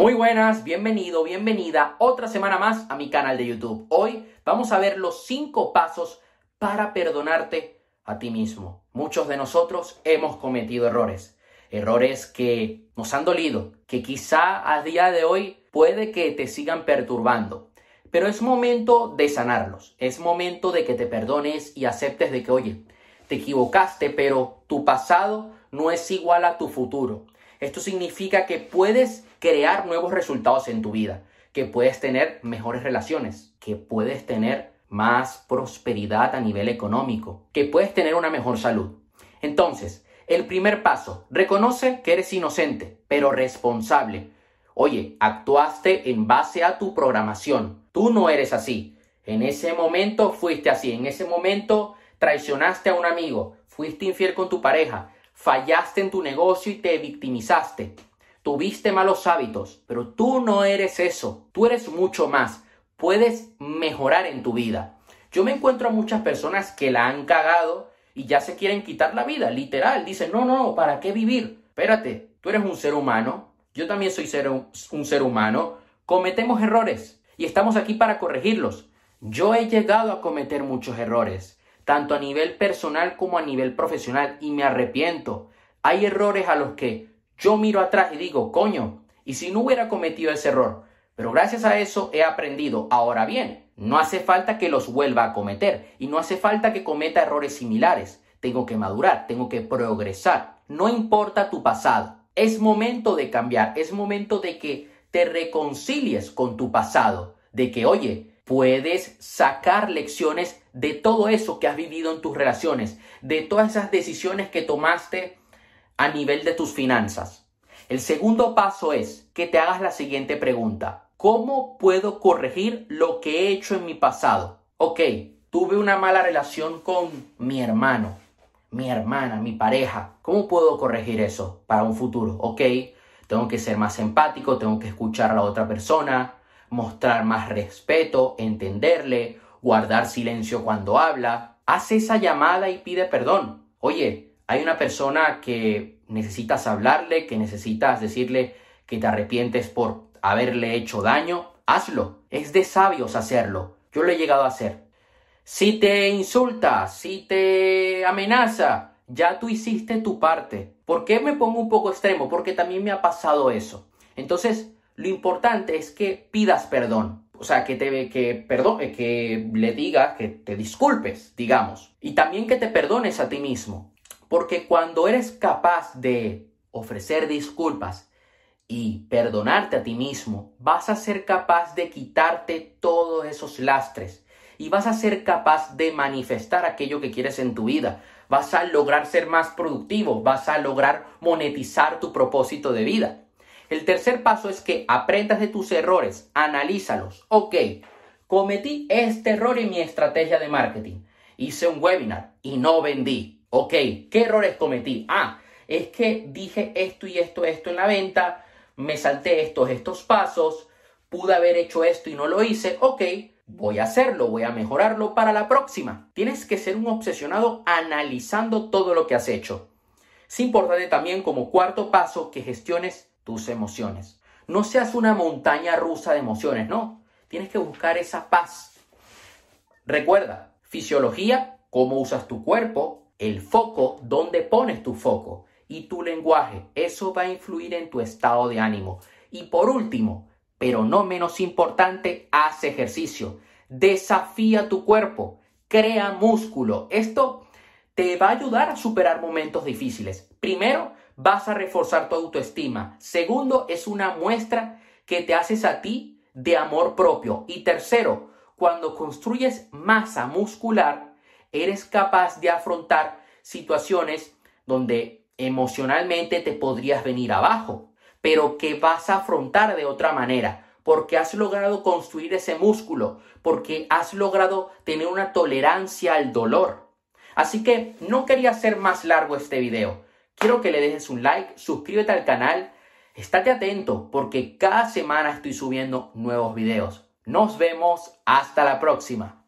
Muy buenas, bienvenido, bienvenida otra semana más a mi canal de YouTube. Hoy vamos a ver los cinco pasos para perdonarte a ti mismo. Muchos de nosotros hemos cometido errores, errores que nos han dolido, que quizá a día de hoy puede que te sigan perturbando. Pero es momento de sanarlos, es momento de que te perdones y aceptes de que, oye, te equivocaste, pero tu pasado no es igual a tu futuro. Esto significa que puedes crear nuevos resultados en tu vida, que puedes tener mejores relaciones, que puedes tener más prosperidad a nivel económico, que puedes tener una mejor salud. Entonces, el primer paso, reconoce que eres inocente, pero responsable. Oye, actuaste en base a tu programación. Tú no eres así. En ese momento fuiste así. En ese momento traicionaste a un amigo. Fuiste infiel con tu pareja. Fallaste en tu negocio y te victimizaste. Tuviste malos hábitos. Pero tú no eres eso. Tú eres mucho más. Puedes mejorar en tu vida. Yo me encuentro a muchas personas que la han cagado y ya se quieren quitar la vida, literal. Dicen, no, no, ¿para qué vivir? Espérate, tú eres un ser humano, yo también soy ser, un ser humano, cometemos errores y estamos aquí para corregirlos. Yo he llegado a cometer muchos errores, tanto a nivel personal como a nivel profesional, y me arrepiento. Hay errores a los que yo miro atrás y digo, coño, ¿y si no hubiera cometido ese error? Pero gracias a eso he aprendido. Ahora bien, no hace falta que los vuelva a cometer y no hace falta que cometa errores similares. Tengo que madurar, tengo que progresar. No importa tu pasado. Es momento de cambiar, es momento de que te reconcilies con tu pasado, de que, oye, puedes sacar lecciones de todo eso que has vivido en tus relaciones, de todas esas decisiones que tomaste a nivel de tus finanzas. El segundo paso es que te hagas la siguiente pregunta. ¿Cómo puedo corregir lo que he hecho en mi pasado? Ok, tuve una mala relación con mi hermano mi hermana, mi pareja. ¿Cómo puedo corregir eso para un futuro? Ok, tengo que ser más empático, tengo que escuchar a la otra persona, mostrar más respeto, entenderle, guardar silencio cuando habla. Haz esa llamada y pide perdón. Oye, hay una persona que necesitas hablarle, que necesitas decirle que te arrepientes por haberle hecho daño. Hazlo. Es de sabios hacerlo. Yo lo he llegado a hacer. Si te insulta, si te amenaza, ya tú hiciste tu parte. ¿Por qué me pongo un poco extremo? Porque también me ha pasado eso. Entonces, lo importante es que pidas perdón. O sea, que te que perdone, que le digas, que te disculpes, digamos. Y también que te perdones a ti mismo. Porque cuando eres capaz de ofrecer disculpas y perdonarte a ti mismo, vas a ser capaz de quitarte todos esos lastres y vas a ser capaz de manifestar aquello que quieres en tu vida. Vas a lograr ser más productivo, vas a lograr monetizar tu propósito de vida. El tercer paso es que aprendas de tus errores, analízalos. Ok, cometí este error en mi estrategia de marketing. Hice un webinar y no vendí. Ok, ¿qué errores cometí? Ah, es que dije esto y esto, esto en la venta, me salté estos, estos pasos, pude haber hecho esto y no lo hice. Ok, voy a hacerlo, voy a mejorarlo para la próxima. Tienes que ser un obsesionado analizando todo lo que has hecho. Es importante también como cuarto paso que gestiones emociones. No seas una montaña rusa de emociones, no. Tienes que buscar esa paz. Recuerda, fisiología, cómo usas tu cuerpo, el foco, dónde pones tu foco y tu lenguaje. Eso va a influir en tu estado de ánimo. Y por último, pero no menos importante, haz ejercicio. Desafía tu cuerpo, crea músculo. Esto te va a ayudar a superar momentos difíciles. Primero, vas a reforzar tu autoestima. Segundo, es una muestra que te haces a ti de amor propio. Y tercero, cuando construyes masa muscular, eres capaz de afrontar situaciones donde emocionalmente te podrías venir abajo pero que vas a afrontar de otra manera, porque has logrado construir ese músculo, porque has logrado tener una tolerancia al dolor. Así que no quería hacer más largo este video. Quiero que le dejes un like, suscríbete al canal, estate atento porque cada semana estoy subiendo nuevos videos. Nos vemos hasta la próxima.